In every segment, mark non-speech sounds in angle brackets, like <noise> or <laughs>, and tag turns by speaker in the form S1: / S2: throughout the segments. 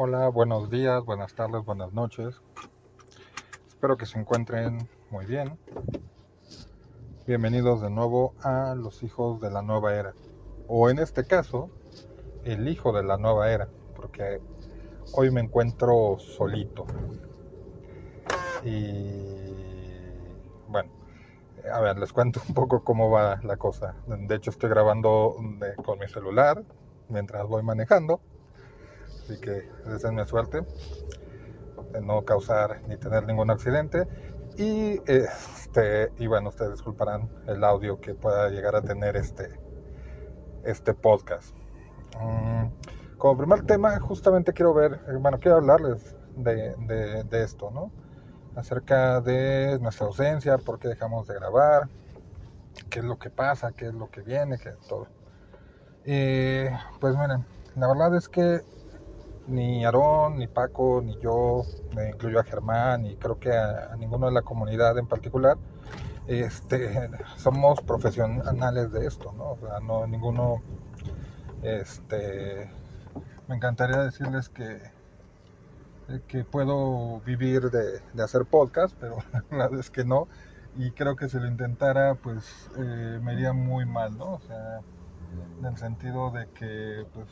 S1: Hola, buenos días, buenas tardes, buenas noches. Espero que se encuentren muy bien. Bienvenidos de nuevo a los hijos de la nueva era. O en este caso, el hijo de la nueva era. Porque hoy me encuentro solito. Y bueno, a ver, les cuento un poco cómo va la cosa. De hecho, estoy grabando con mi celular mientras voy manejando Así que deseenme suerte de no causar ni tener ningún accidente. Y, este, y bueno, ustedes disculparán el audio que pueda llegar a tener este, este podcast. Mm, como primer tema, justamente quiero ver, bueno, quiero hablarles de, de, esto, ¿no? Acerca de nuestra ausencia, por qué dejamos de grabar, qué es lo que pasa, qué es lo que viene, qué todo. Y pues miren, la verdad es que ni Aarón, ni Paco, ni yo, me incluyó a Germán y creo que a, ninguno de la comunidad en particular, este, <laughs> somos profesionales de esto, ¿no? O sea, no ninguno, este, me encantaría decirles que, que puedo vivir de, hacer podcast, pero <laughs> la verdad es que no, y creo que si lo intentara, pues eh, me iría muy mal, ¿no? O sea, en el sentido de que, pues,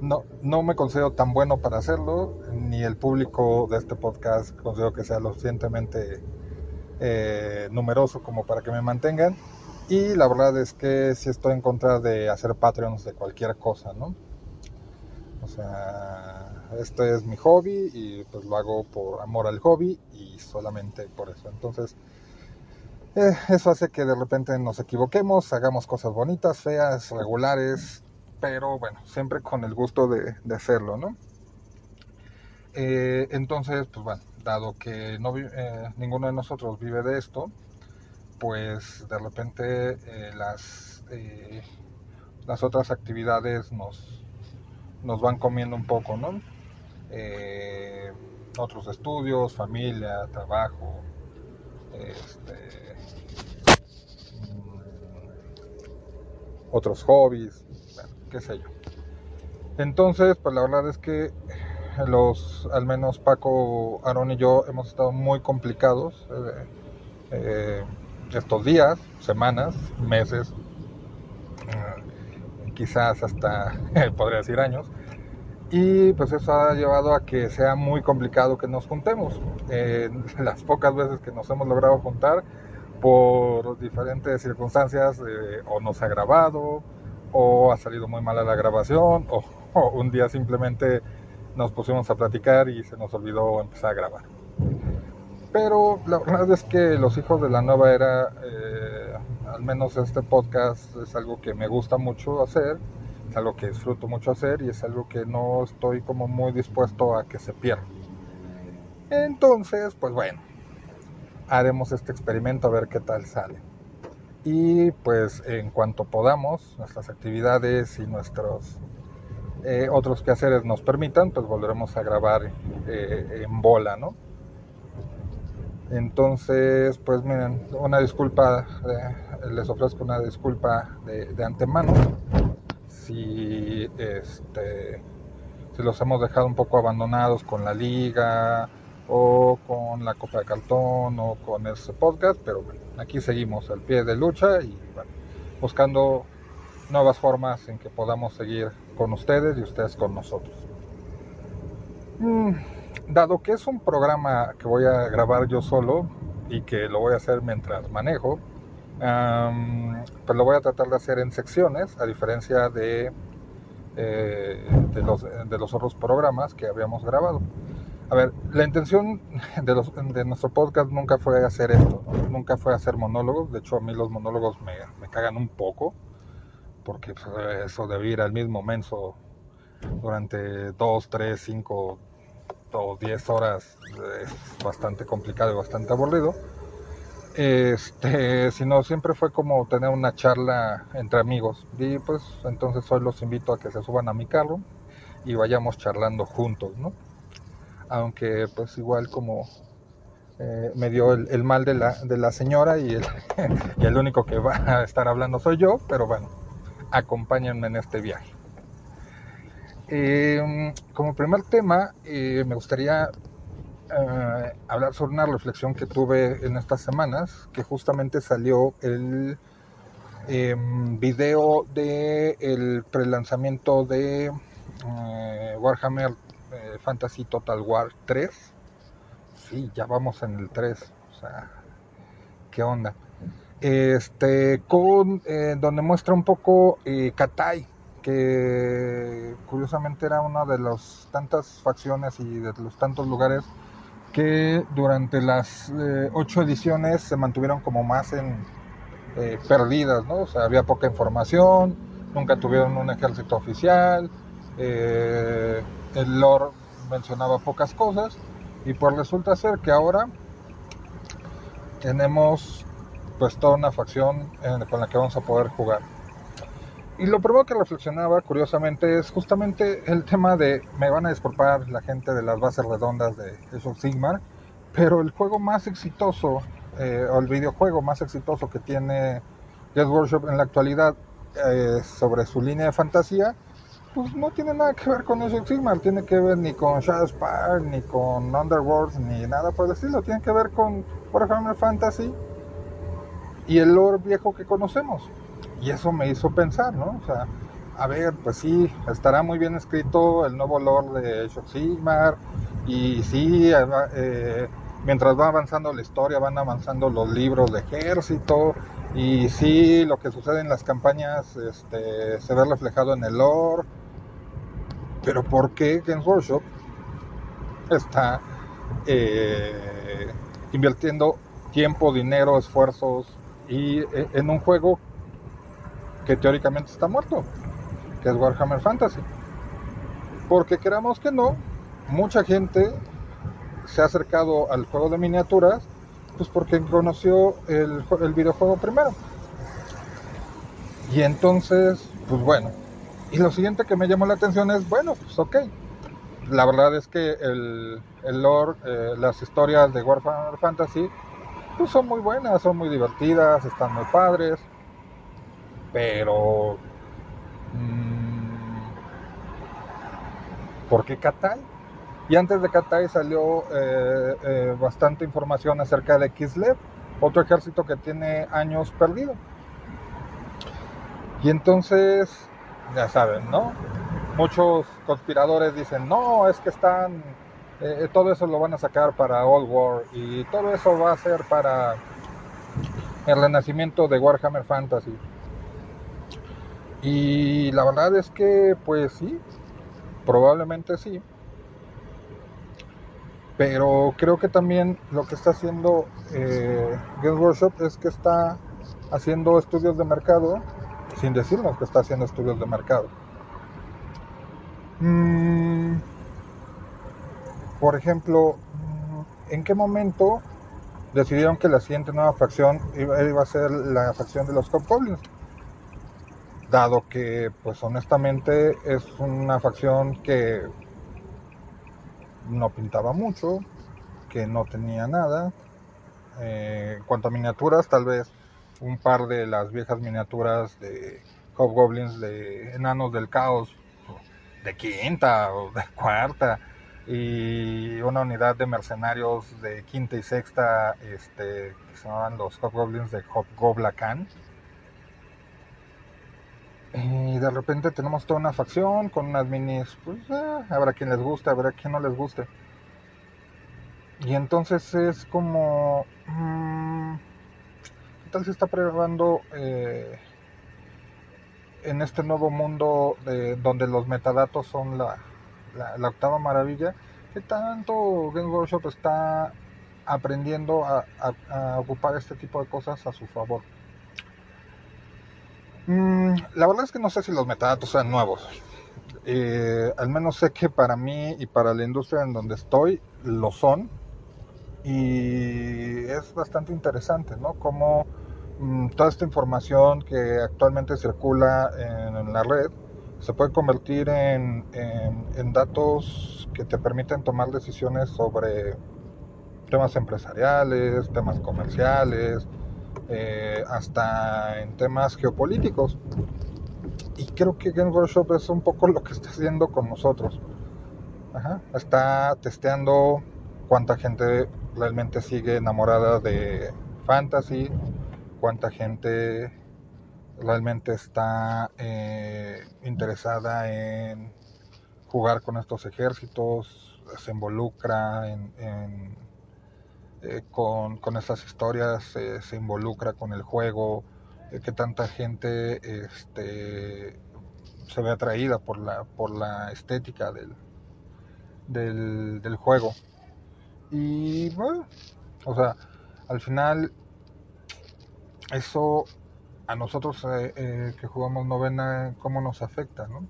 S1: no, no me considero tan bueno para hacerlo, ni el público de este podcast considero que sea lo suficientemente eh, numeroso como para que me mantengan. Y la verdad es que sí estoy en contra de hacer Patreons de cualquier cosa, ¿no? O sea, este es mi hobby y pues lo hago por amor al hobby y solamente por eso. Entonces, eh, eso hace que de repente nos equivoquemos, hagamos cosas bonitas, feas, regulares, pero bueno, siempre con el gusto de, hacerlo, ¿no? Eh, entonces, pues bueno, dado que eh, ninguno de nosotros vive de esto, pues de repente eh, las, las otras actividades nos, nos van comiendo un poco, ¿no? otros estudios, familia, trabajo, este, mm, otros hobbies, qué sé yo. Entonces, pues la verdad es que los, al menos Paco, Aaron y yo hemos estado muy complicados eh, eh, estos días, semanas, meses, eh, quizás hasta, <laughs> podría decir años. Y pues eso ha llevado a que sea muy complicado que nos juntemos. <laughs> las pocas veces que nos hemos logrado juntar, por diferentes circunstancias, o nos ha grabado, o ha salido muy mala la grabación, o, un día simplemente nos pusimos a platicar y se nos olvidó empezar a grabar. Pero la verdad es que los hijos de la nueva era, eh, al menos este podcast es algo que me gusta mucho hacer, es algo que disfruto mucho hacer y es algo que no estoy como muy dispuesto a que se pierda. Entonces, pues bueno, haremos este experimento a ver qué tal sale y pues en cuanto podamos, nuestras actividades y nuestros eh, otros quehaceres nos permitan, pues volveremos a grabar eh, en bola, ¿no? Entonces, pues miren, una disculpa, eh, les ofrezco una disculpa de, antemano si, este, si los hemos dejado un poco abandonados con la liga o con la copa de cartón o con ese podcast, pero bueno aquí seguimos al pie de lucha y buscando nuevas formas en que podamos seguir con ustedes y ustedes con nosotros. Mm, dado que es un programa que voy a grabar yo solo y que lo voy a hacer mientras manejo, pues lo voy a tratar de hacer en secciones, a diferencia de, eh, de los otros programas que habíamos grabado. A ver, la intención de, nuestro podcast nunca fue hacer esto, nunca fue hacer monólogos. De hecho, a mí los monólogos me, me cagan un poco, porque pues, eso de ir al mismo menso durante 2, 3, 5 o 10 horas es bastante complicado y bastante aburrido. Este, sino siempre fue como tener una charla entre amigos. Y pues entonces hoy los invito a que se suban a mi carro y vayamos charlando juntos, ¿no? Aunque pues igual como eh, me dio el, mal de la, de la señora y el, <laughs> y el único que va a estar hablando soy yo, pero bueno, acompáñenme en este viaje. Eh, como primer tema, eh, me gustaría eh, hablar sobre una reflexión que tuve en estas semanas, que justamente salió el em, video del el prelanzamiento de Warhammer Fantasy Total War 3. Sí, ya vamos en el 3. O sea, ¿qué onda? Este, con, donde muestra un poco Katai que curiosamente era una de las tantas facciones y de los tantos lugares que durante las eh, ocho ediciones se mantuvieron como más en eh, perdidas, ¿no? O sea, había poca información, nunca tuvieron un ejército oficial, eh, el lore mencionaba pocas cosas y pues resulta ser que ahora tenemos pues toda una facción con la que vamos a poder jugar. Y lo primero que reflexionaba, curiosamente, es justamente el tema de, me van a disculpar la gente de las bases redondas de esos Sigmar, pero el juego más exitoso, eh, o el videojuego más exitoso que tiene Jet Workshop en la actualidad eh, sobre su línea de fantasía, pues no tiene nada que ver con esos Sigmar, tiene que ver ni con Shadowspire, ni con Underworld, ni nada por el estilo, tiene que ver con Warhammer Fantasy y el lore viejo que conocemos. Y eso me hizo pensar, ¿no? O sea, a ver, pues sí, estará muy bien escrito el nuevo lore de Age Sigmar. Y sí, eh, mientras va avanzando la historia, van avanzando los libros de ejército. Y sí, lo que sucede en las campañas este, se ve reflejado en el lore. Pero ¿por qué Games Workshop está eh, invirtiendo tiempo, dinero, esfuerzos y eh, en un juego que teóricamente está muerto, que es Warhammer Fantasy. Porque queramos que no, mucha gente se ha acercado al juego de miniaturas, pues porque conoció el, el videojuego primero. Y entonces, pues bueno. Y lo siguiente que me llamó la atención es, bueno, pues ok. La verdad es que el, el lore, eh, las historias de Warhammer Fantasy, pues son muy buenas, son muy divertidas, están muy padres. Pero... Mmm, ¿Por qué Katai? Y antes de Katai salió eh, eh, bastante información acerca de Kislev, otro ejército que tiene años perdido. Y entonces, ya saben, ¿no? Muchos conspiradores dicen, no, es que están, eh, todo eso lo van a sacar para Old War y todo eso va a ser para el renacimiento de Warhammer Fantasy. Y la verdad es que, pues sí, probablemente sí. Pero creo que también lo que está haciendo eh, Workshop es que está haciendo estudios de mercado, sin decirnos que está haciendo estudios de mercado. Mm, por ejemplo, ¿en qué momento decidieron que la siguiente nueva facción iba, a ser la facción de los Goblins? dado que pues honestamente es una facción que no pintaba mucho, que no tenía nada. Eh, en cuanto a miniaturas, tal vez un par de las viejas miniaturas de Hobgoblins de Enanos del Caos de quinta o de <laughs> cuarta y una unidad de mercenarios de quinta y sexta este, que se llamaban los Hobgoblins de Hobgoblacan Y de repente tenemos toda una facción con unas minis, pues eh, habrá quien les guste, habrá quien no les guste. Y entonces es como, mm, ¿qué tal se está probando eh, en este nuevo mundo de, donde los metadatos son la, octava maravilla? ¿Qué tanto Game Workshop está aprendiendo a, ocupar este tipo de cosas a su favor? Mm, la verdad es que no sé si los metadatos sean nuevos. Eh, al menos sé que para mí y para la industria en donde estoy lo son y es bastante interesante, ¿no? Como mm, toda esta información que actualmente circula en, la red se puede convertir en, datos que te permiten tomar decisiones sobre temas empresariales, temas comerciales, eh, hasta en temas geopolíticos. Y creo que Game Workshop es un poco lo que está haciendo con nosotros. Está testeando cuánta gente realmente sigue enamorada de fantasy, cuánta gente realmente está eh, interesada en jugar con estos ejércitos, se involucra en, eh, con, con, estas historias, se involucra con el juego, eh, que tanta gente este, se ve atraída por la, por la estética del, del, del juego. Y bueno, o sea, al final eso a nosotros eh, eh, que jugamos novena, ¿cómo nos afecta? ¿no?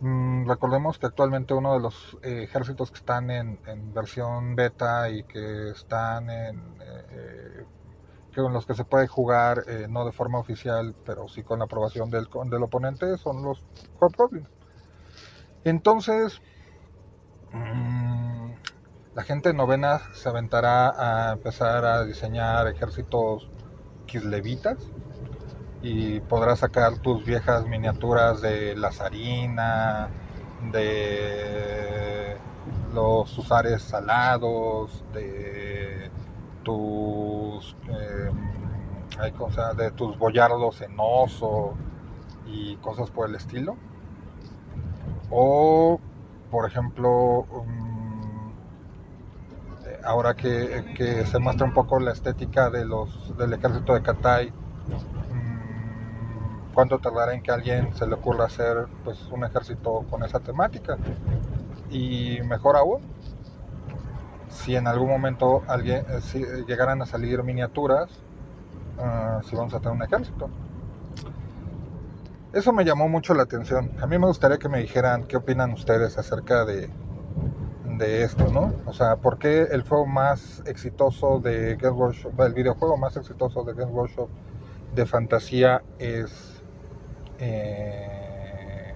S1: Mm, recordemos que actualmente uno de los eh, ejércitos que están en, versión beta y que están en, que los que se puede jugar no de forma oficial, pero sí con la aprobación del, del oponente, son los Hobgoblins. Entonces, mmm, la gente novena se aventará a empezar a diseñar ejércitos kislevitas y podrás sacar tus viejas miniaturas de la zarina, de los usares salados, de tus hay cosas de tus boyardos en oso y cosas por el estilo. O por ejemplo ahora que, se muestra un poco la estética de los, del ejército de Katai, mm, ¿cuánto tardará en que a alguien se le ocurra hacer pues, un ejército con esa temática? Y mejor aún, si en algún momento alguien, eh, llegaran a salir miniaturas, ah, si vamos a tener un ejército. Eso me llamó mucho la atención. A mí me gustaría que me dijeran qué opinan ustedes acerca de, de esto, ¿no? O sea, ¿por qué el juego más exitoso de Games Workshop, el videojuego más exitoso de Games Workshop de fantasía es eh,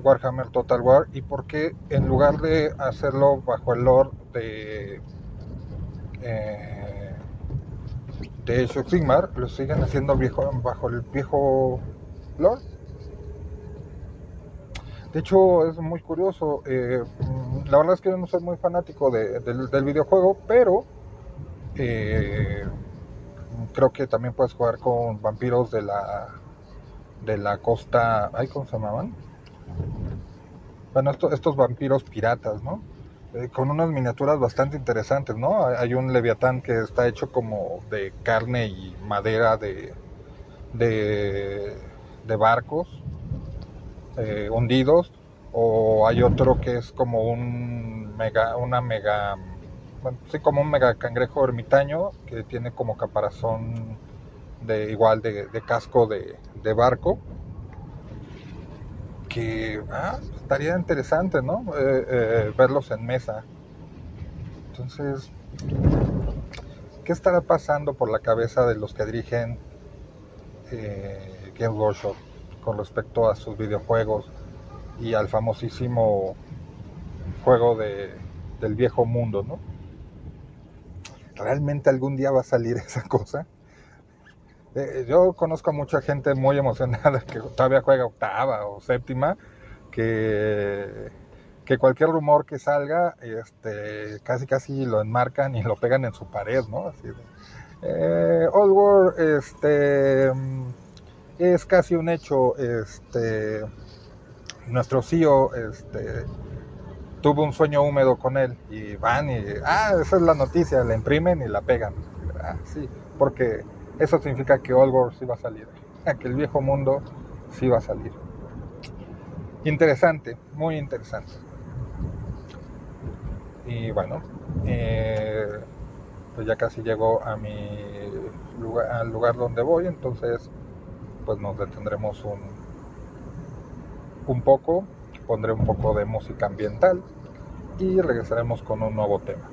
S1: Warhammer Total War? ¿Y por qué en lugar de hacerlo bajo el lore de eh, de Age Sigmar, lo siguen haciendo viejo, bajo el viejo lore? De hecho, es muy curioso. Eh, la verdad es que yo no soy muy fanático del, videojuego, pero eh, creo que también puedes jugar con vampiros de la de la costa. Ay, ¿cómo se llamaban? Bueno, estos vampiros piratas, ¿no? Eh, con unas miniaturas bastante interesantes, ¿no? Hay un leviatán que está hecho como de carne y madera de, de, barcos eh, hundidos o hay otro que es como un mega, una mega, bueno, sí, como un mega cangrejo ermitaño que tiene como caparazón de igual de, casco de, barco que ah, estaría interesante, ¿no? Eh, eh, verlos en mesa. Entonces, ¿qué estará pasando por la cabeza de los que dirigen eh, Game Workshop con respecto a sus videojuegos? Y al famosísimo juego de, del viejo mundo, ¿no? ¿Realmente algún día va a salir <laughs> esa cosa? Eh, yo conozco a mucha gente muy emocionada que todavía juega octava o séptima, que, que cualquier rumor que salga, este, casi casi lo enmarcan y lo pegan en su pared, ¿no? Así de, eh, Old War, este es casi un hecho, este, nuestro CEO, este, tuvo un sueño húmedo con él y van y, ah, esa es la noticia, la imprimen y la pegan. Ah, sí, porque eso significa que Wars sí va a salir, <laughs> que el viejo mundo sí va a salir. Interesante, muy interesante. Y bueno, eh, pues ya casi llego a mi lugar, al lugar donde voy, entonces pues nos detendremos un, un poco, pondré un poco de música ambiental y regresaremos con un nuevo tema.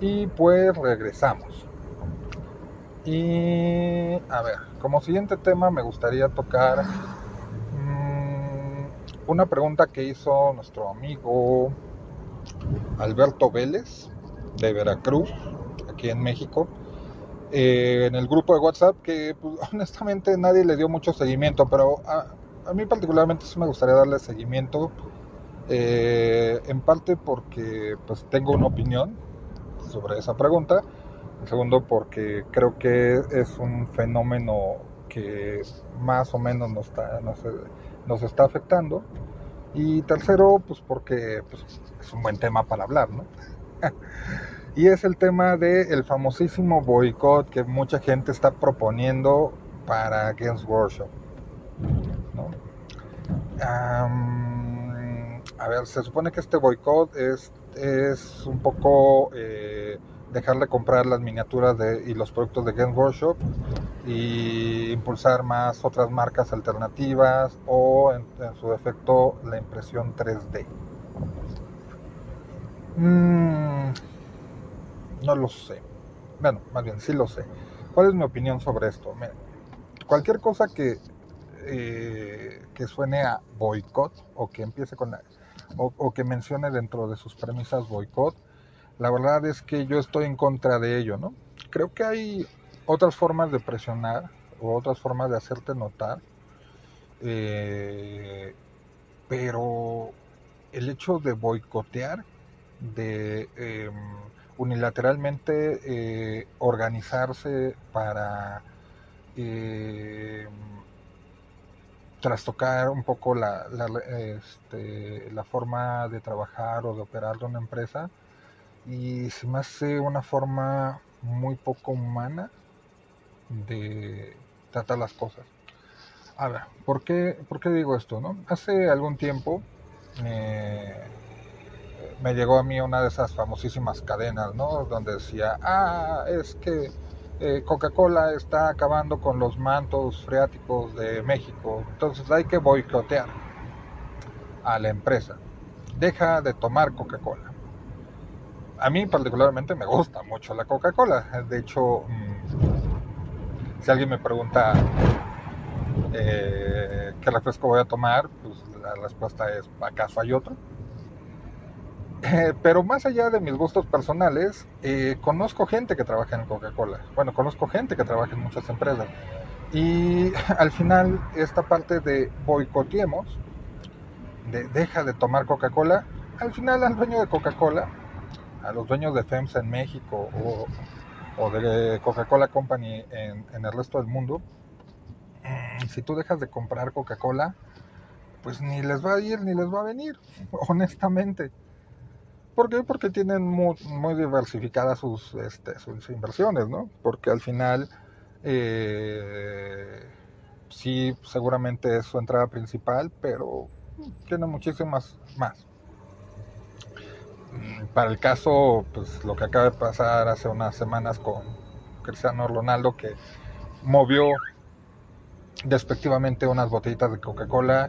S1: Y pues regresamos. Y a ver, como siguiente tema me gustaría tocar mmm, una pregunta que hizo nuestro amigo Alberto Vélez de Veracruz, aquí en México, eh, en el grupo de WhatsApp, que pues, <laughs> honestamente nadie le dio mucho seguimiento, pero a, a mí particularmente sí me gustaría darle seguimiento, eh, en parte porque pues tengo una opinión sobre esa pregunta, en segundo porque creo que es un fenómeno que más o menos nos está, nos, nos está afectando, y tercero pues porque pues, es un buen tema para hablar, ¿no? <laughs> y es el tema del famosísimo boicot que mucha gente está proponiendo para Games Workshop. ¿no? A ver, se supone que este boicot es, es un poco eh, dejar de comprar las miniaturas de, y los productos de Games Workshop y impulsar más otras marcas alternativas o en, su defecto la impresión 3D. Mm, no lo sé. Bueno, más bien sí lo sé. ¿Cuál es mi opinión sobre esto? Cualquier cosa que, eh, que suene a boicot o que empiece con o, que mencione dentro de sus premisas boicot, la verdad es que yo estoy en contra de ello, ¿no? Creo que hay otras formas de presionar o otras formas de hacerte notar, eh, pero el hecho de boicotear de eh, unilateralmente eh, organizarse para eh, trastocar un poco la, la, este, la, forma de trabajar o de operar de una empresa y se me hace una forma muy poco humana de tratar las cosas. A ver, ¿por qué, por qué digo esto? No? Hace algún tiempo eh, me llegó a mí una de esas famosísimas cadenas, ¿no? Donde decía, ah, es que eh, Coca-Cola está acabando con los mantos freáticos de México, entonces hay que boicotear a la empresa. Deja de tomar Coca-Cola. A mí particularmente me gusta mucho la Coca-Cola. De hecho, mmm, si alguien me pregunta eh, qué refresco voy a tomar, pues la respuesta es, ¿acaso hay otro? Eh, pero más allá de mis gustos personales, eh, conozco gente que trabaja en Coca-Cola. Bueno, conozco gente que trabaja en muchas empresas. Y <laughs> al final, esta parte de boicoteemos, de deja de tomar Coca-Cola, al final al dueño de Coca-Cola, a los dueños de FEMSA en México o, o de Coca-Cola Company en, en, el resto del mundo, si tú dejas de comprar Coca-Cola, pues ni les va a ir ni les va a venir, <laughs> honestamente. ¿Por qué? Porque tienen muy, diversificadas sus, este, sus, inversiones, ¿no? Porque al final, eh, sí, seguramente es su entrada principal, pero tiene muchísimas más. Para el caso, pues lo que acaba de pasar hace unas semanas con Cristiano Ronaldo, que movió despectivamente unas botellitas de Coca-Cola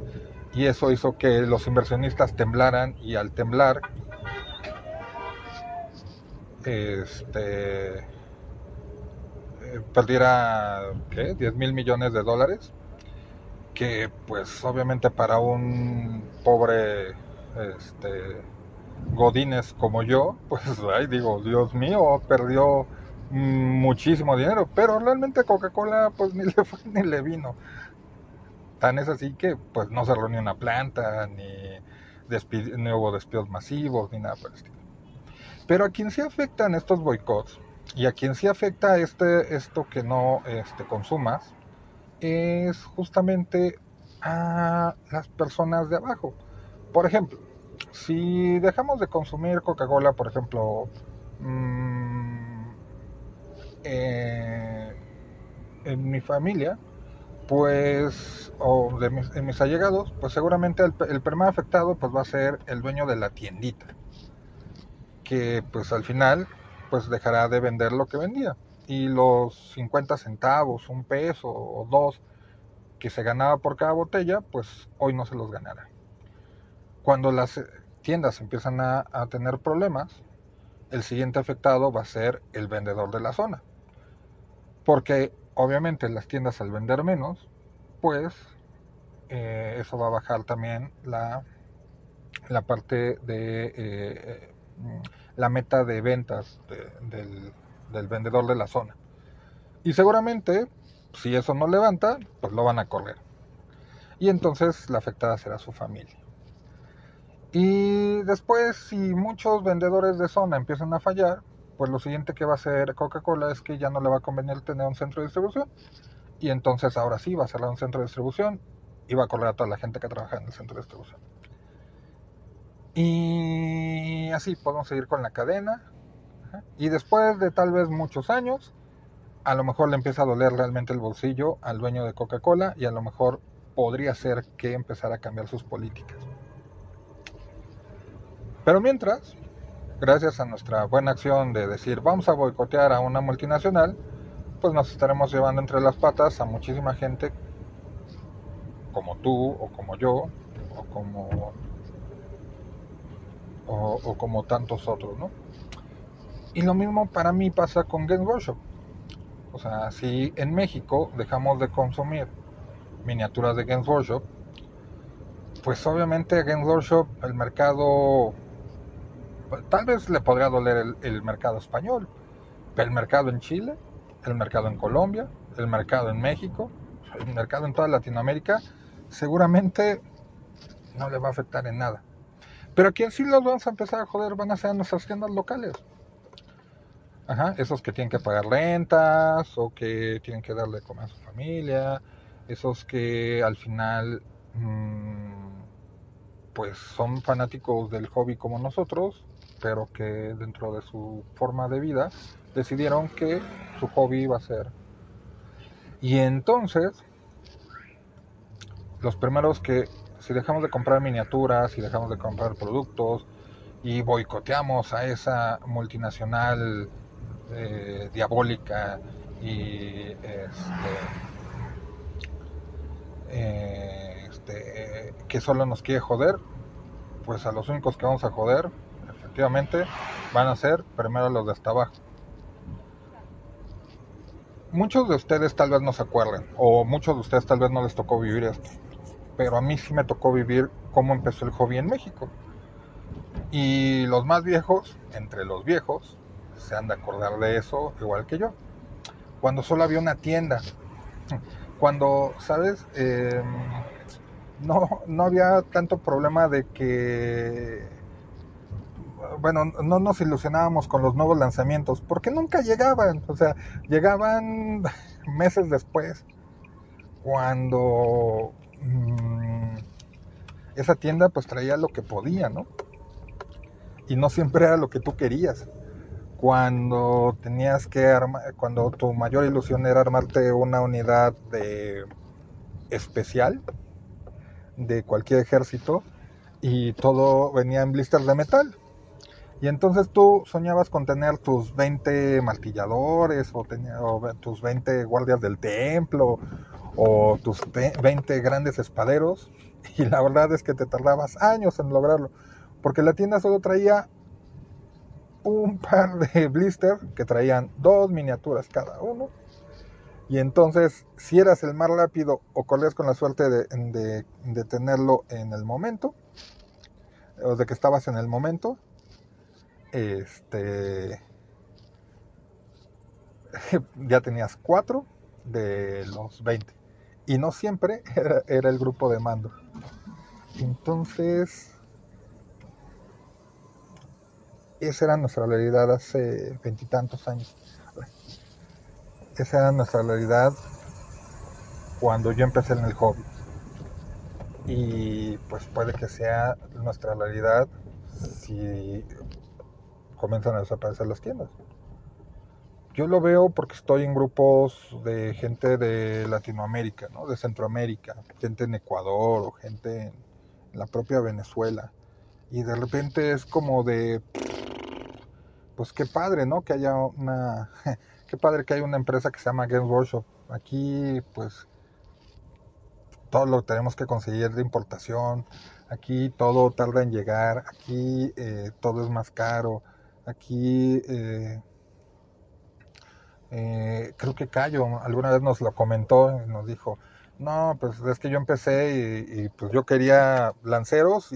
S1: y eso hizo que los inversionistas temblaran y al temblar este, perdiera ¿qué? 10 mil millones de dólares, que pues obviamente para un pobre este, Godínez como yo, pues <laughs> ay, digo, Dios mío, perdió muchísimo dinero, pero realmente Coca-Cola pues <laughs> ni le fue ni le vino. Tan es así que pues no cerró ni una planta, ni, ni hubo despidos masivos, ni nada por el estilo. Pero a quien sí afectan estos boicots y a quien sí afecta este, esto que no este, consumas es justamente a las personas de abajo. Por ejemplo, si dejamos de consumir Coca-Cola, por ejemplo, mmm, eh, en mi familia, pues, o de mis, en mis allegados, pues seguramente el, el primer afectado pues va a ser el dueño de la tiendita, que pues al final pues dejará de vender lo que vendía. Y los 50 centavos, un peso o dos que se ganaba por cada botella, pues hoy no se los ganará. Cuando las tiendas empiezan a, tener problemas, el siguiente afectado va a ser el vendedor de la zona. Porque obviamente las tiendas al vender menos, pues eh, eso va a bajar también la, la parte de eh, eh, la meta de ventas de, del, del vendedor de la zona. Y seguramente, si eso no levanta, pues lo van a correr. Y entonces la afectada será su familia. Y después, si muchos vendedores de zona empiezan a fallar, pues lo siguiente que va a hacer Coca-Cola es que ya no le va a convenir tener un centro de distribución. Y entonces ahora sí va a cerrar un centro de distribución y va a correr a toda la gente que trabaja en el centro de distribución. Y así podemos seguir con la cadena. Y después de tal vez muchos años, a lo mejor le empieza a doler realmente el bolsillo al dueño de Coca-Cola y a lo mejor podría ser que empezara a cambiar sus políticas. Pero mientras, gracias a nuestra buena acción de decir vamos a boicotear a una multinacional, pues nos estaremos llevando entre las patas a muchísima gente como tú o como yo o como o, como tantos otros, ¿no? Y lo mismo para mí pasa con Games Workshop. O sea, si en México dejamos de consumir miniaturas de Games Workshop, pues obviamente Games Workshop, el mercado, tal vez le podría doler el, el, mercado español, pero el mercado en Chile, el mercado en Colombia, el mercado en México, el mercado en toda Latinoamérica, seguramente no le va a afectar en nada. Pero a quien sí los vamos a empezar a joder van a ser nuestras tiendas locales. Ajá, esos que tienen que pagar rentas o que tienen que darle comer a su familia, esos que al final mmm, pues son fanáticos del hobby como nosotros, pero que dentro de su forma de vida decidieron que su hobby iba a ser. Y entonces, los primeros que, si dejamos de comprar miniaturas, si dejamos de comprar productos y boicoteamos a esa multinacional eh, diabólica y este, eh, este, que solo nos quiere joder, pues a los únicos que vamos a joder, efectivamente, van a ser primero los de hasta abajo. Muchos de ustedes tal vez no se acuerden, o muchos de ustedes tal vez no les tocó vivir esto, pero a mí sí me tocó vivir cómo empezó el hobby en México. Y los más viejos, entre los viejos, se han de acordar de eso igual que yo. Cuando solo había una tienda, cuando, ¿sabes? Eh, no, no había tanto problema de que, bueno, no nos ilusionábamos con los nuevos lanzamientos, porque nunca llegaban, o sea, llegaban <laughs> meses después, cuando mmm, esa tienda pues traía lo que podía, ¿no? Y no siempre era lo que tú querías cuando tenías que armar, cuando tu mayor ilusión era armarte una unidad de especial de cualquier ejército y todo venía en blisters de metal. Y entonces tú soñabas con tener tus 20 martilladores o, o tus 20 guardias del templo o tus 20 grandes espaderos <laughs> y la verdad es que te tardabas años en lograrlo porque la tienda solo traía un par de <laughs> blisters que traían dos miniaturas cada uno. Y entonces, si eras el más rápido o corrías con la suerte de, de, de, tenerlo en el momento, o de que estabas en el momento, este, <laughs> ya tenías cuatro de los 20. Y no siempre <laughs> era, el grupo de mando. Entonces, esa era nuestra realidad hace veintitantos años. Esa era nuestra realidad cuando yo empecé en el hobby. Y pues puede que sea nuestra realidad si comienzan a desaparecer las tiendas. Yo lo veo porque estoy en grupos de gente de Latinoamérica, ¿no? de Centroamérica, gente en Ecuador o gente en la propia Venezuela. Y de repente es como de, pues qué padre, ¿no? Que haya una, <laughs> qué padre que haya una empresa que se llama Games Workshop. Aquí, pues, todo lo tenemos que conseguir de importación. Aquí todo tarda en llegar. Aquí eh, todo es más caro. Aquí eh, eh, creo que Cayo alguna vez nos lo comentó nos dijo, no, pues es que yo empecé y, pues yo quería lanceros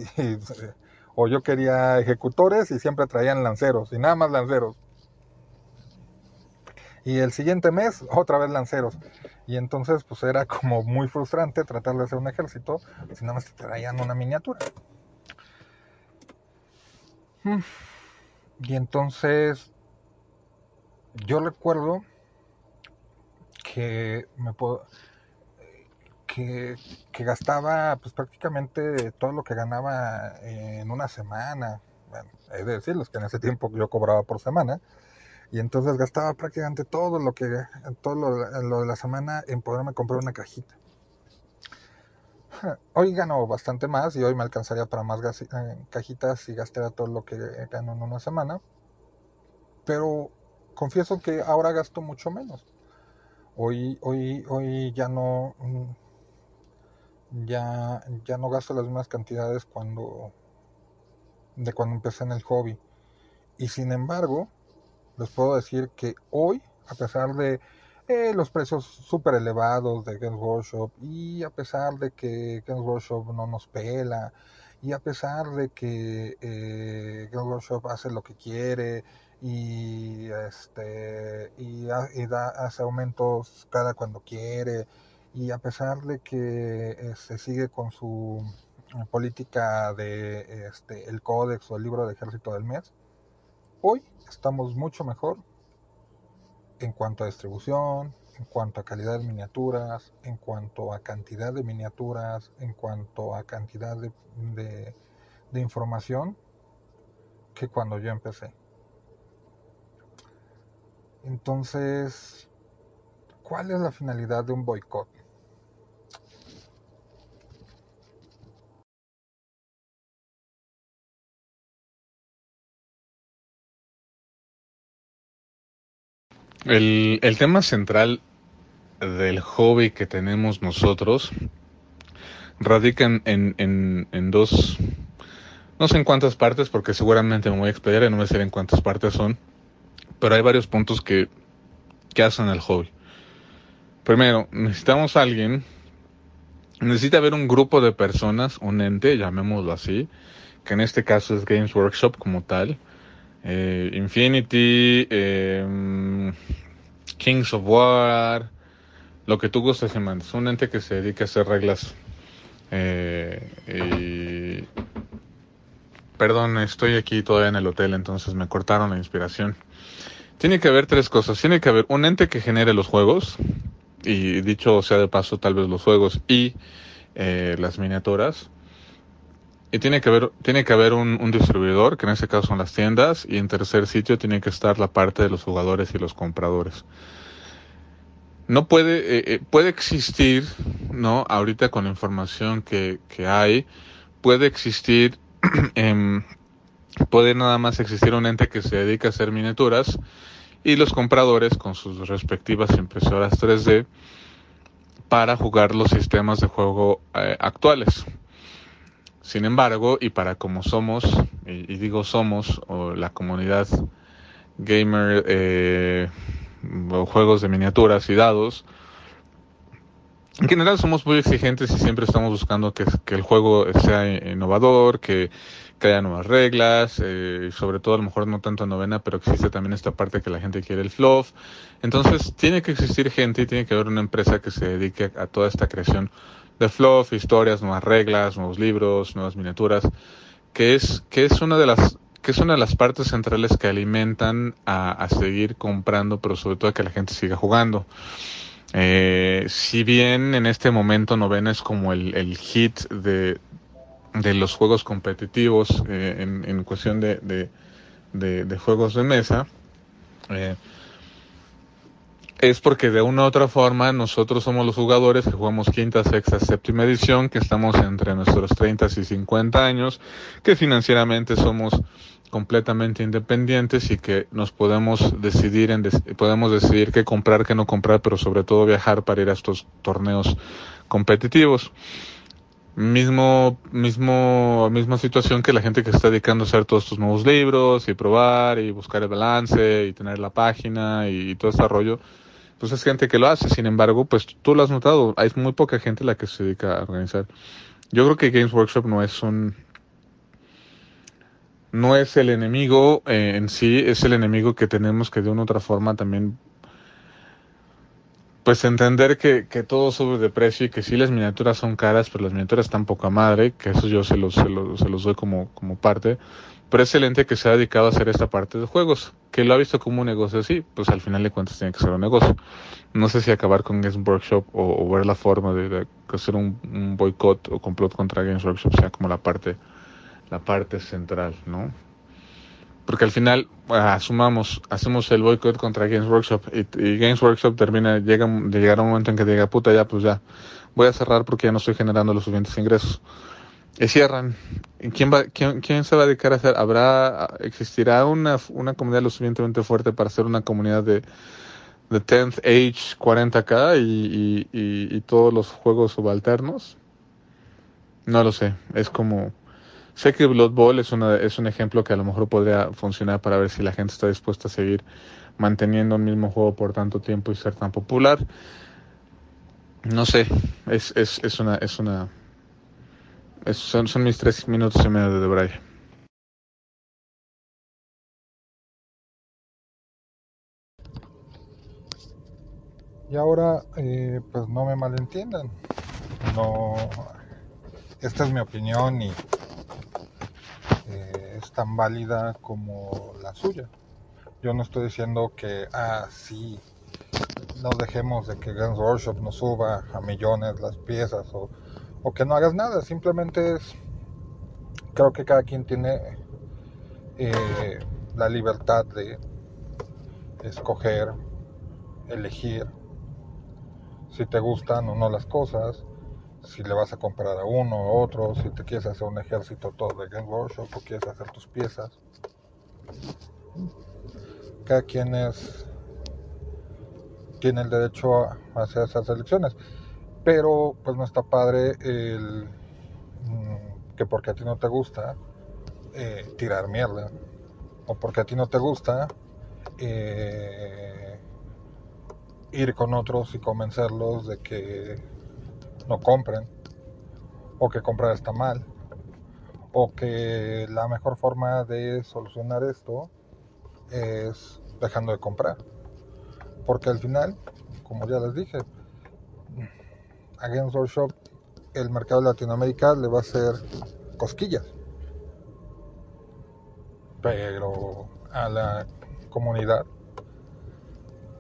S1: <laughs> o yo quería ejecutores y siempre traían lanceros y nada más lanceros. Y el siguiente mes otra vez lanceros. Y entonces pues era como muy frustrante tratar de hacer un ejército si nada más te traían una miniatura. Mm. Y entonces yo recuerdo que me puedo, que, gastaba pues prácticamente todo lo que ganaba en una semana. Bueno, he de decirles que en ese tiempo yo cobraba por semana. Y entonces gastaba prácticamente todo lo que todo lo, de la semana en poderme comprar una cajita. <laughs> Hoy gano bastante más y hoy me alcanzaría para más eh, cajitas y gastara todo lo que gano en una semana. Pero confieso que ahora gasto mucho menos. Hoy, hoy, hoy ya no mm, ya, ya no gasto las mismas cantidades cuando de cuando empecé en el hobby. Y sin embargo, les puedo decir que hoy, a pesar de eh, los precios súper elevados de Games Workshop y a pesar de que Games Workshop no nos pela y a pesar de que eh, Games Workshop hace lo que quiere y este y, da, hace aumentos cada cuando quiere y a pesar de que se este, sigue con su eh, política de este, el códex o el libro de ejército del mes hoy estamos mucho mejor en cuanto a distribución en cuanto a calidad de miniaturas en cuanto a cantidad de miniaturas en cuanto a cantidad de, de información que cuando yo empecé entonces, ¿cuál es la finalidad de un boicot?
S2: El, el, tema central del hobby que tenemos nosotros radica en, en, en, dos, no sé en cuántas partes, porque seguramente me voy a explayar y no me sé en cuántas partes son, pero hay varios puntos que, que hacen el hobby. Primero, necesitamos a alguien, necesita haber un grupo de personas, un ente, llamémoslo así, que en este caso es Games Workshop como tal, eh, Infinity, eh, Kings of War, lo que tú gustes y un ente que se dedique a hacer reglas. Eh, perdón, estoy aquí todavía en el hotel, entonces me cortaron la inspiración. Tiene que haber tres cosas. Tiene que haber un ente que genere los juegos, y dicho sea de paso, tal vez los juegos y eh, las miniaturas. Y tiene que haber, tiene que haber un, distribuidor, que en este caso son las tiendas, y en tercer sitio tiene que estar la parte de los jugadores y los compradores. No puede, eh, eh, puede existir, ¿no? Ahorita con la información que, que hay, puede existir <clears throat> em, puede nada más existir un ente que se dedica a hacer miniaturas y los compradores con sus respectivas impresoras 3D para jugar los sistemas de juego eh, actuales. Sin embargo, y para como somos, y, digo somos, o la comunidad gamer eh, o juegos de miniaturas y dados, en general somos muy exigentes y siempre estamos buscando que, el juego sea innovador, que que haya nuevas reglas, eh, sobre todo a lo mejor no tanto novena, pero existe también esta parte que la gente quiere el fluff. Entonces tiene que existir gente y tiene que haber una empresa que se dedique a, toda esta creación de fluff, historias, nuevas reglas, nuevos libros, nuevas miniaturas, que es, que es una de las que es una de las partes centrales que alimentan a, a seguir comprando, pero sobre todo a que la gente siga jugando. Eh, si bien en este momento Novena es como el, el hit de, de los juegos competitivos eh, en, en, cuestión de, de, de, juegos de mesa, eh, es porque de una u otra forma nosotros somos los jugadores que jugamos quinta, sexta, séptima edición, que estamos entre nuestros 30 y 50 años, que financieramente somos completamente independientes y que nos podemos decidir en podemos decidir qué comprar, qué no comprar, pero sobre todo viajar para ir a estos torneos competitivos. Mismo, mismo, misma situación que la gente que está dedicando a hacer todos estos nuevos libros y probar y buscar el balance y tener la página y, todo este rollo pues es gente que lo hace. Sin embargo, pues tú lo has notado, hay muy poca gente la que se dedica a organizar. Yo creo que Games Workshop no es un no es el enemigo eh, en sí, es el enemigo que tenemos que de una u otra forma también pues entender que, que todo sube de precio y que sí las miniaturas son caras, pero las miniaturas están poca madre, que eso yo se los, se los, se los doy como, como parte. Pero excelente que se ha dedicado a hacer esta parte de juegos, que lo ha visto como un negocio así, pues al final de cuentas tiene que ser un negocio. No sé si acabar con Games Workshop o, ver la forma de, hacer un boicot o complot contra Games Workshop sea como la parte, la parte central, ¿no? porque al final asumamos, hacemos el boicot contra Games Workshop y, y, Games Workshop termina, llega, de llegar a un momento en que diga, puta, ya, pues ya, voy a cerrar porque ya no estoy generando los suficientes ingresos. Y cierran. ¿Quién, va, quién, ¿Quién se va a dedicar a hacer? ¿Habrá, existirá una, una comunidad lo suficientemente fuerte para hacer una comunidad de, de 10th Age 40k y, y, y, y todos los juegos subalternos? No lo sé, es como Sé que Blood Bowl es, una, es un ejemplo que a lo mejor podría funcionar para ver si la gente está dispuesta a seguir manteniendo el mismo juego por tanto tiempo y ser tan popular. No sé, es, es, es una, es una, son, son mis tres minutos y medio de Debray.
S1: Y ahora, eh, pues no me malentiendan. No, esta es mi opinión y eh, es tan válida como la suya. Yo no estoy diciendo que, ah, sí, no dejemos de que Games Workshop nos suba a millones las piezas o, o que no hagas nada, simplemente es, creo que cada quien tiene eh, la libertad de escoger, elegir si te gustan o no las cosas, si le vas a comprar a uno o otro, si te quieres hacer un ejército todo de Game Workshop o quieres hacer tus piezas. Cada quien es tiene el derecho a hacer esas elecciones. Pero pues no está padre el que porque a ti no te gusta eh, tirar mierda. O porque a ti no te gusta eh, ir con otros y convencerlos de que no compren, o que comprar está mal, o que la mejor forma de solucionar esto es dejando de comprar. Porque al final, como ya les dije, a Games Workshop el mercado de Latinoamérica le va a hacer cosquillas. Pero a la comunidad,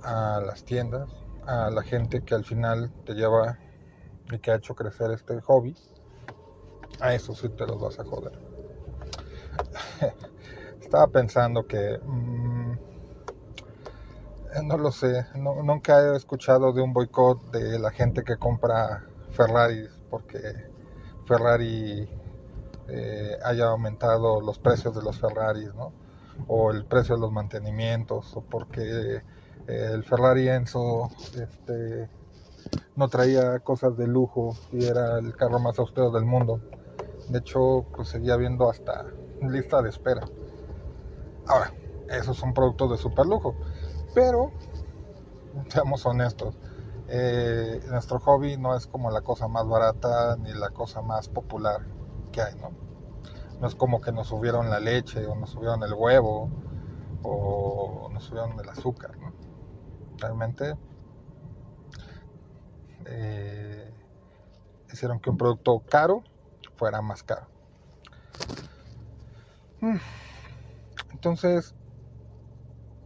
S1: a las tiendas, a la gente que al final te lleva y que ha hecho crecer este hobby, a eso sí te los vas a joder. <laughs> Estaba pensando que mmm, no lo sé, no, nunca he escuchado de un boicot de la gente que compra Ferraris porque Ferrari eh, haya aumentado los precios de los Ferraris, ¿no? O el precio de los mantenimientos, o porque eh, el Ferrari Enzo este, no traía cosas de lujo y era el carro más austero del mundo. De hecho, pues seguía viendo hasta lista de espera. Ahora, esos son productos de super lujo. Pero, seamos honestos, eh, nuestro hobby no es como la cosa más barata ni la cosa más popular que hay, ¿no? No es como que nos subieron la leche o nos subieron el huevo o nos subieron el azúcar, ¿no? Realmente eh, hicieron que un producto caro fuera más caro. Mm. Entonces,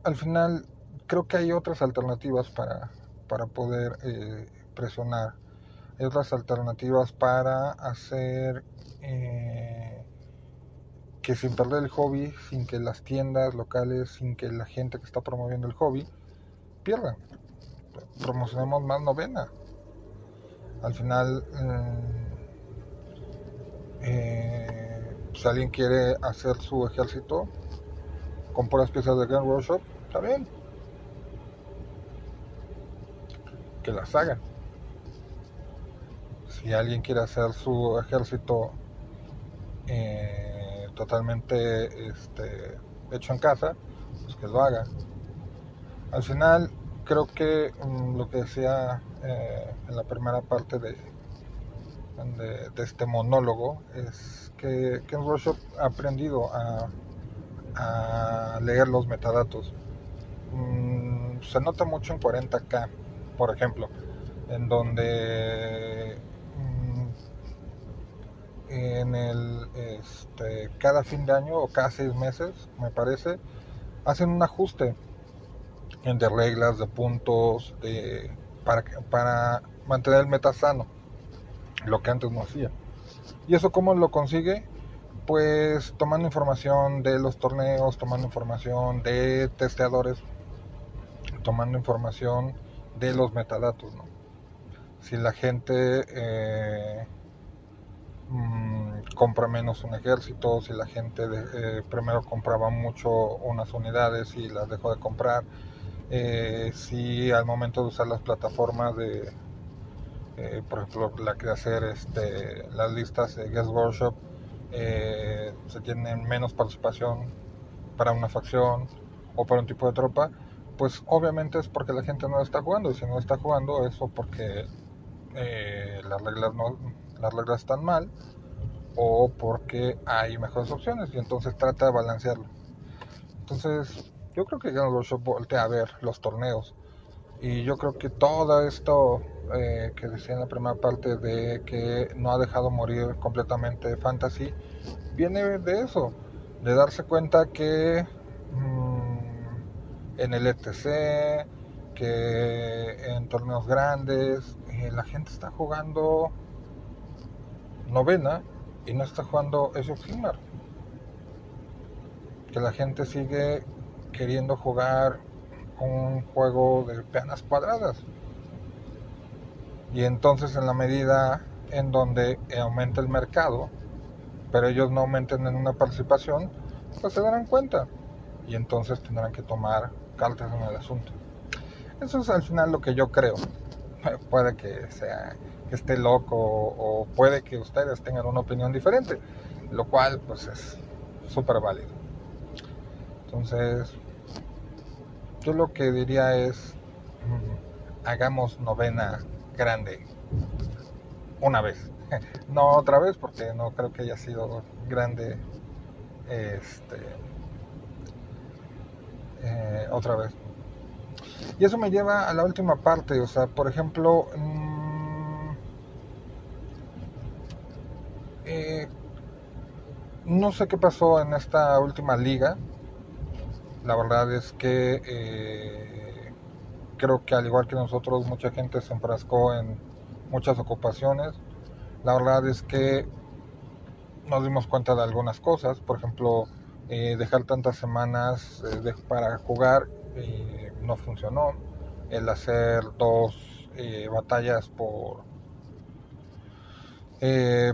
S1: al final, creo que hay otras alternativas para, para poder eh, presionar. Hay otras alternativas para hacer eh, que sin perder el hobby, sin que las tiendas locales, sin que la gente que está promoviendo el hobby pierdan. Promocionemos más novena. Al final, mm, eh, si alguien quiere hacer su ejército con puras piezas de Gun Workshop, está bien. Que las hagan. Si alguien quiere hacer su ejército eh, totalmente este, hecho en casa, pues que lo haga. Al final, creo que mm, lo que decía eh, en la primera parte de, de, este monólogo es que Ken Workshop ha aprendido a, leer los metadatos. Mm, se nota mucho en 40K, por ejemplo, en donde mm, en el este, cada fin de año o cada seis meses, me parece, hacen un ajuste de reglas, de puntos, de, para, para mantener el meta sano, lo que antes no hacía. ¿Y eso cómo lo consigue? Pues tomando información de los torneos, tomando información de testeadores, tomando información de los metadatos. ¿no? Si la gente eh, mm, compra menos un ejército, si la gente eh, primero compraba mucho unas unidades y las dejó de comprar, eh, si al momento de usar las plataformas de, eh, por ejemplo, la que hacer este, las listas de Guest Workshop, eh, se tienen menos participación para una facción o para un tipo de tropa, pues obviamente es porque la gente no está jugando, y si no está jugando, eso porque las, reglas no, las reglas están mal o porque hay mejores opciones y entonces trata de balancearlo. Entonces, yo creo que Game Workshop voltea a ver los torneos. Y yo creo que todo esto eh, que decía en la primera parte de que no ha dejado morir completamente Fantasy, viene de eso, de darse cuenta que mm, en el ETC, que en torneos grandes, eh, la gente está jugando novena y no está jugando eso Filmar. Que la gente sigue queriendo jugar un juego de peanas cuadradas. Y entonces en la medida en donde aumenta el mercado, pero ellos no aumenten en una participación, pues se darán cuenta. Y entonces tendrán que tomar cartas en el asunto. Eso es al final lo que yo creo. <laughs> Puede que sea que esté loco o puede que ustedes tengan una opinión diferente, lo cual pues es súper válido. Entonces, yo lo que diría es, hagamos novena grande una vez. <laughs> No otra vez, porque no creo que haya sido grande este, eh, otra vez. Y eso me lleva a la última parte, o sea, por ejemplo, mm, eh, no sé qué pasó en esta última liga, la verdad es que eh, creo que al igual que nosotros mucha gente se enfrascó en muchas ocupaciones. La verdad es que nos dimos cuenta de algunas cosas, por ejemplo, eh, dejar tantas semanas eh, para jugar no funcionó. El hacer dos batallas por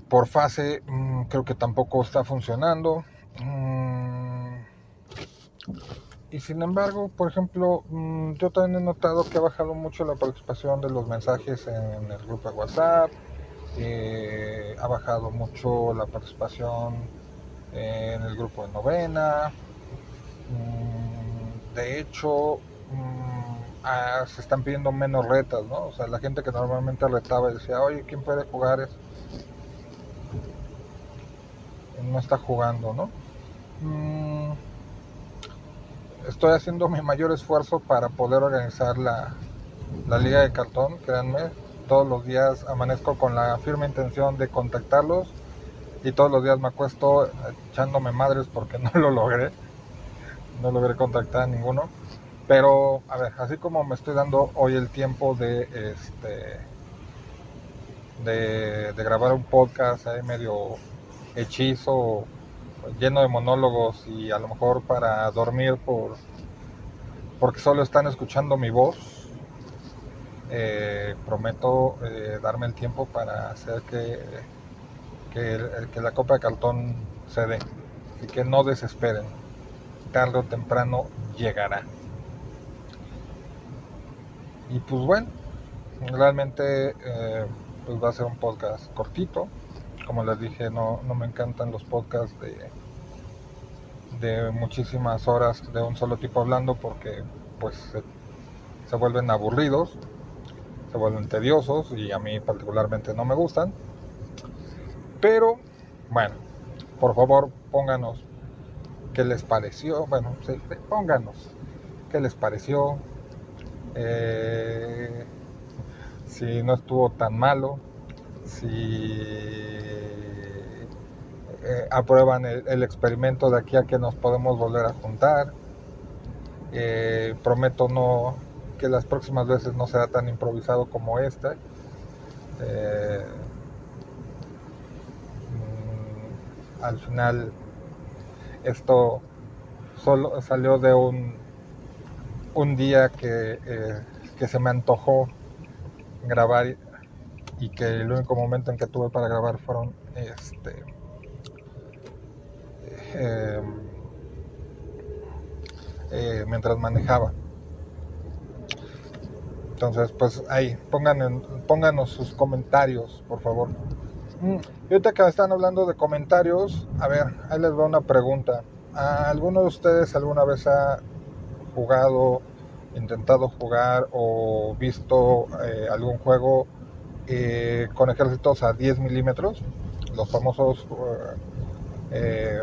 S1: por fase mm, creo que tampoco está funcionando. Mm, y sin embargo, por ejemplo, mm, yo también he notado que ha bajado mucho la participación de los mensajes en el grupo de WhatsApp, eh, ha bajado mucho la participación en el grupo de novena. Mm, de hecho, mm, ah, se están pidiendo menos retas, ¿no? O sea, la gente que normalmente retaba y decía, oye, ¿quién puede jugar eso? No está jugando, ¿no? Estoy haciendo mi mayor esfuerzo para poder organizar la, liga de cartón, créanme. Todos los días amanezco con la firme intención de contactarlos y todos los días me acuesto echándome madres porque <laughs> no lo logré. no logré contactar a ninguno. Pero, a ver, así como me estoy dando hoy el tiempo de este de, grabar un podcast ahí medio hechizo, lleno de monólogos y a lo mejor para dormir por porque solo están escuchando mi voz. Eh, prometo eh, darme el tiempo para hacer que, que la copa de cartón se dé y que no desesperen. Tarde o temprano llegará. Y pues bueno, realmente eh, pues va a ser un podcast cortito. Como les dije, no, me encantan los podcasts de, de muchísimas horas de un solo tipo hablando porque pues se, vuelven aburridos, se vuelven tediosos y a mí particularmente no me gustan. Pero bueno, por favor pónganos qué les pareció. Bueno, pónganos qué les pareció, eh, si no estuvo tan malo, si eh, aprueban el, experimento de aquí a que nos podemos volver a juntar. Eh, prometo no que las próximas veces no será tan improvisado como este. Mm, al final esto solo salió de un un día eh, que, se me antojó grabar y que el único momento en que tuve para grabar fueron este em, eh, mientras manejaba. Entonces pues ahí pongan pónganos sus comentarios por favor. Mm, y ahorita que están hablando de comentarios a ver ahí les doy una pregunta. ¿A ¿alguno de ustedes alguna vez ha jugado, intentado jugar o visto eh, algún juego eh, con ejércitos a 10 milímetros, los famosos eh,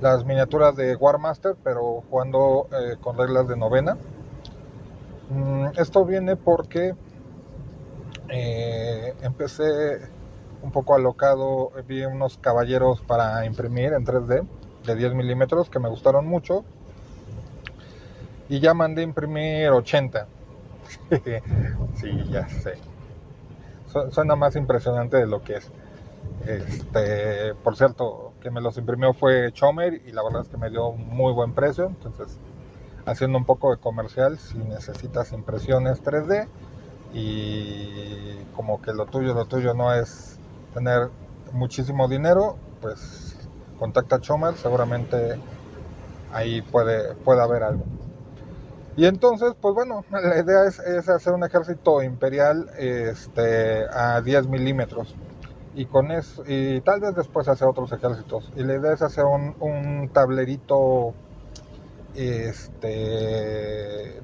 S1: las miniaturas de Warmaster, pero jugando con reglas de novena. Mm, esto viene porque empecé un poco alocado, vi unos caballeros para imprimir en 3D de 10 milímetros que me gustaron mucho y ya mandé imprimir 80. <laughs> sí, ya sé. Suena más impresionante de lo que es. Este, por cierto, que me los imprimió fue Chomer y la verdad es que me dio muy buen precio. Entonces, haciendo un poco de comercial, si necesitas impresiones 3D y como que lo tuyo, lo tuyo no es tener muchísimo dinero, pues contacta a Chomer, seguramente ahí puede, puede haber algo. Y entonces, pues bueno, <laughs> la idea es, hacer un ejército imperial este, a 10 milímetros. Y con eso, y tal vez después hacer otros ejércitos. Y la idea es hacer un, tablerito este,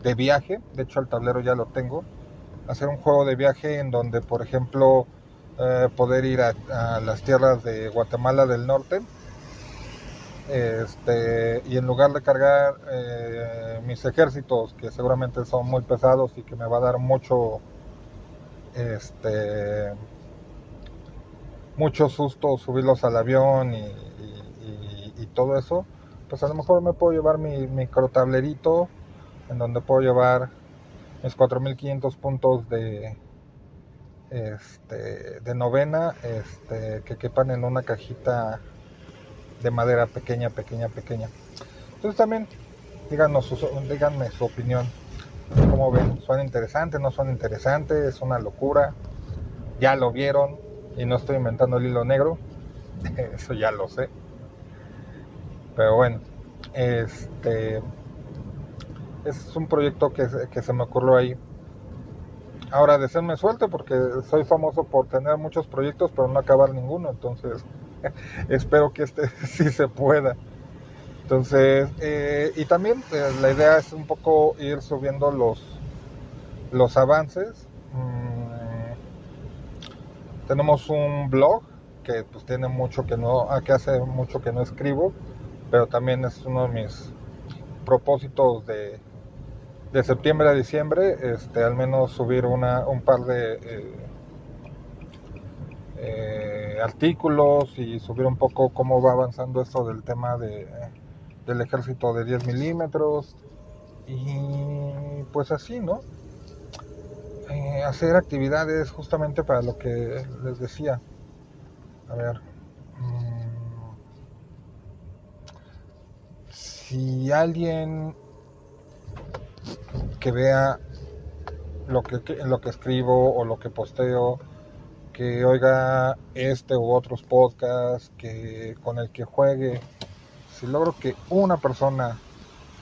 S1: de viaje. De hecho, el tablero ya lo tengo. Hacer un juego de viaje en donde, por ejemplo, eh, poder ir a las tierras de Guatemala del Norte este, y en lugar de cargar eh, mis ejércitos, que seguramente son muy pesados y que me va a dar mucho, este, mucho susto subirlos al avión y, todo eso, pues a lo mejor me puedo llevar mi microtablerito en donde puedo llevar mis 4500 puntos de, este, de novena este, que quepan en una cajita de madera pequeña, pequeña, pequeña. Entonces también díganos díganme su opinión. ¿Cómo ven? ¿Son interesantes? ¿No son interesantes? ¿Es una locura? Ya lo vieron y no estoy inventando el hilo negro. <laughs> Eso ya lo sé. Pero bueno, este es un proyecto que, que se me ocurrió ahí. Ahora, deseenme suerte porque soy famoso por tener muchos proyectos pero no acabar ninguno. Entonces, <laughs> espero que este <laughs> sí se pueda. Entonces, eh, y también eh, la idea es un poco ir subiendo los, los avances. Mm, tenemos un blog que pues tiene mucho que no, ah, que hace mucho que no escribo, pero también es uno de mis propósitos de, de septiembre a diciembre, este, al menos subir una, un par de eh, eh, artículos y subir un poco cómo va avanzando esto del tema de, del ejército de 10 milímetros y pues así, ¿no? Eh, hacer actividades justamente para lo que les decía. A ver. Mm, si alguien que vea lo que, lo que escribo o lo que posteo, que oiga este u otros podcasts, que con el que juegue, si logro que una persona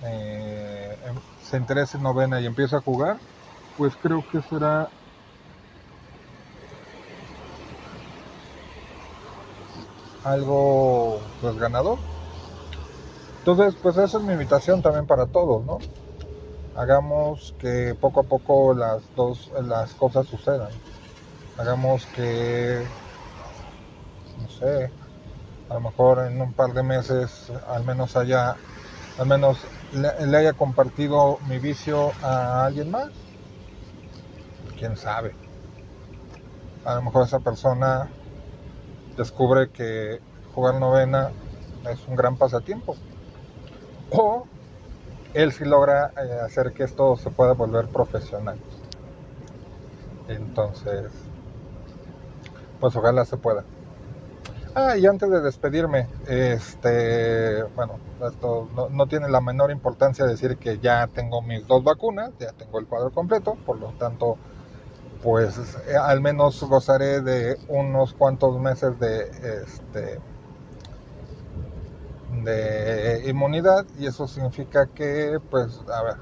S1: eh, em, se interese en novena y empiece a jugar, pues creo que será algo pues ganador. Entonces, pues esa es mi invitación también para todos, ¿no? Hagamos que poco a poco las dos las cosas sucedan. Hagamos que no sé, a lo mejor en un par de meses al menos haya al menos le, haya compartido mi vicio a alguien más. Quién sabe. A lo mejor esa persona descubre que jugar novena es un gran pasatiempo. O él sí logra eh, hacer que esto se pueda volver profesional. Entonces, pues ojalá se pueda. Ah, y antes de despedirme, este, bueno, esto no, tiene la menor importancia decir que ya tengo mis dos vacunas, ya tengo el cuadro completo, por lo tanto, pues eh, al menos gozaré de unos cuantos meses de, este, de inmunidad y eso significa que, pues, a ver,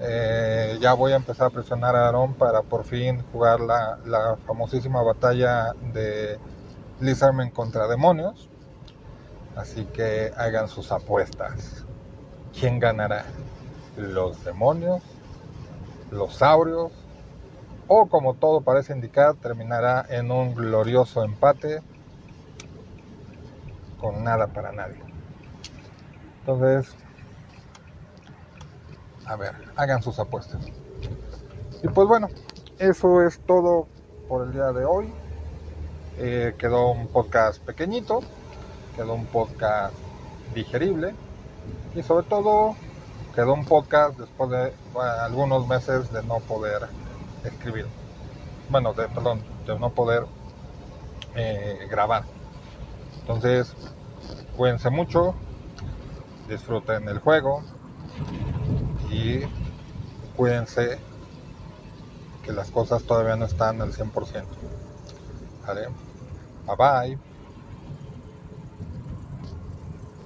S1: eh, ya voy a empezar a presionar a Aaron para por fin jugar la, famosísima batalla de Lizardmen contra demonios. Así que hagan sus apuestas. ¿Quién ganará? ¿Los demonios? ¿Los saurios? O como todo parece indicar, terminará en un glorioso empate con nada para nadie. Entonces, a ver, hagan sus apuestas. Y pues bueno, eso es todo por el día de hoy. Eh, quedó un podcast pequeñito, quedó un podcast digerible y sobre todo quedó un podcast después de algunos meses de no poder escribir. Bueno, de, perdón, de no poder eh, grabar. Entonces, cuídense mucho, disfruten el juego y cuídense que las cosas todavía no están al 100%. ¿Vale? Bye bye.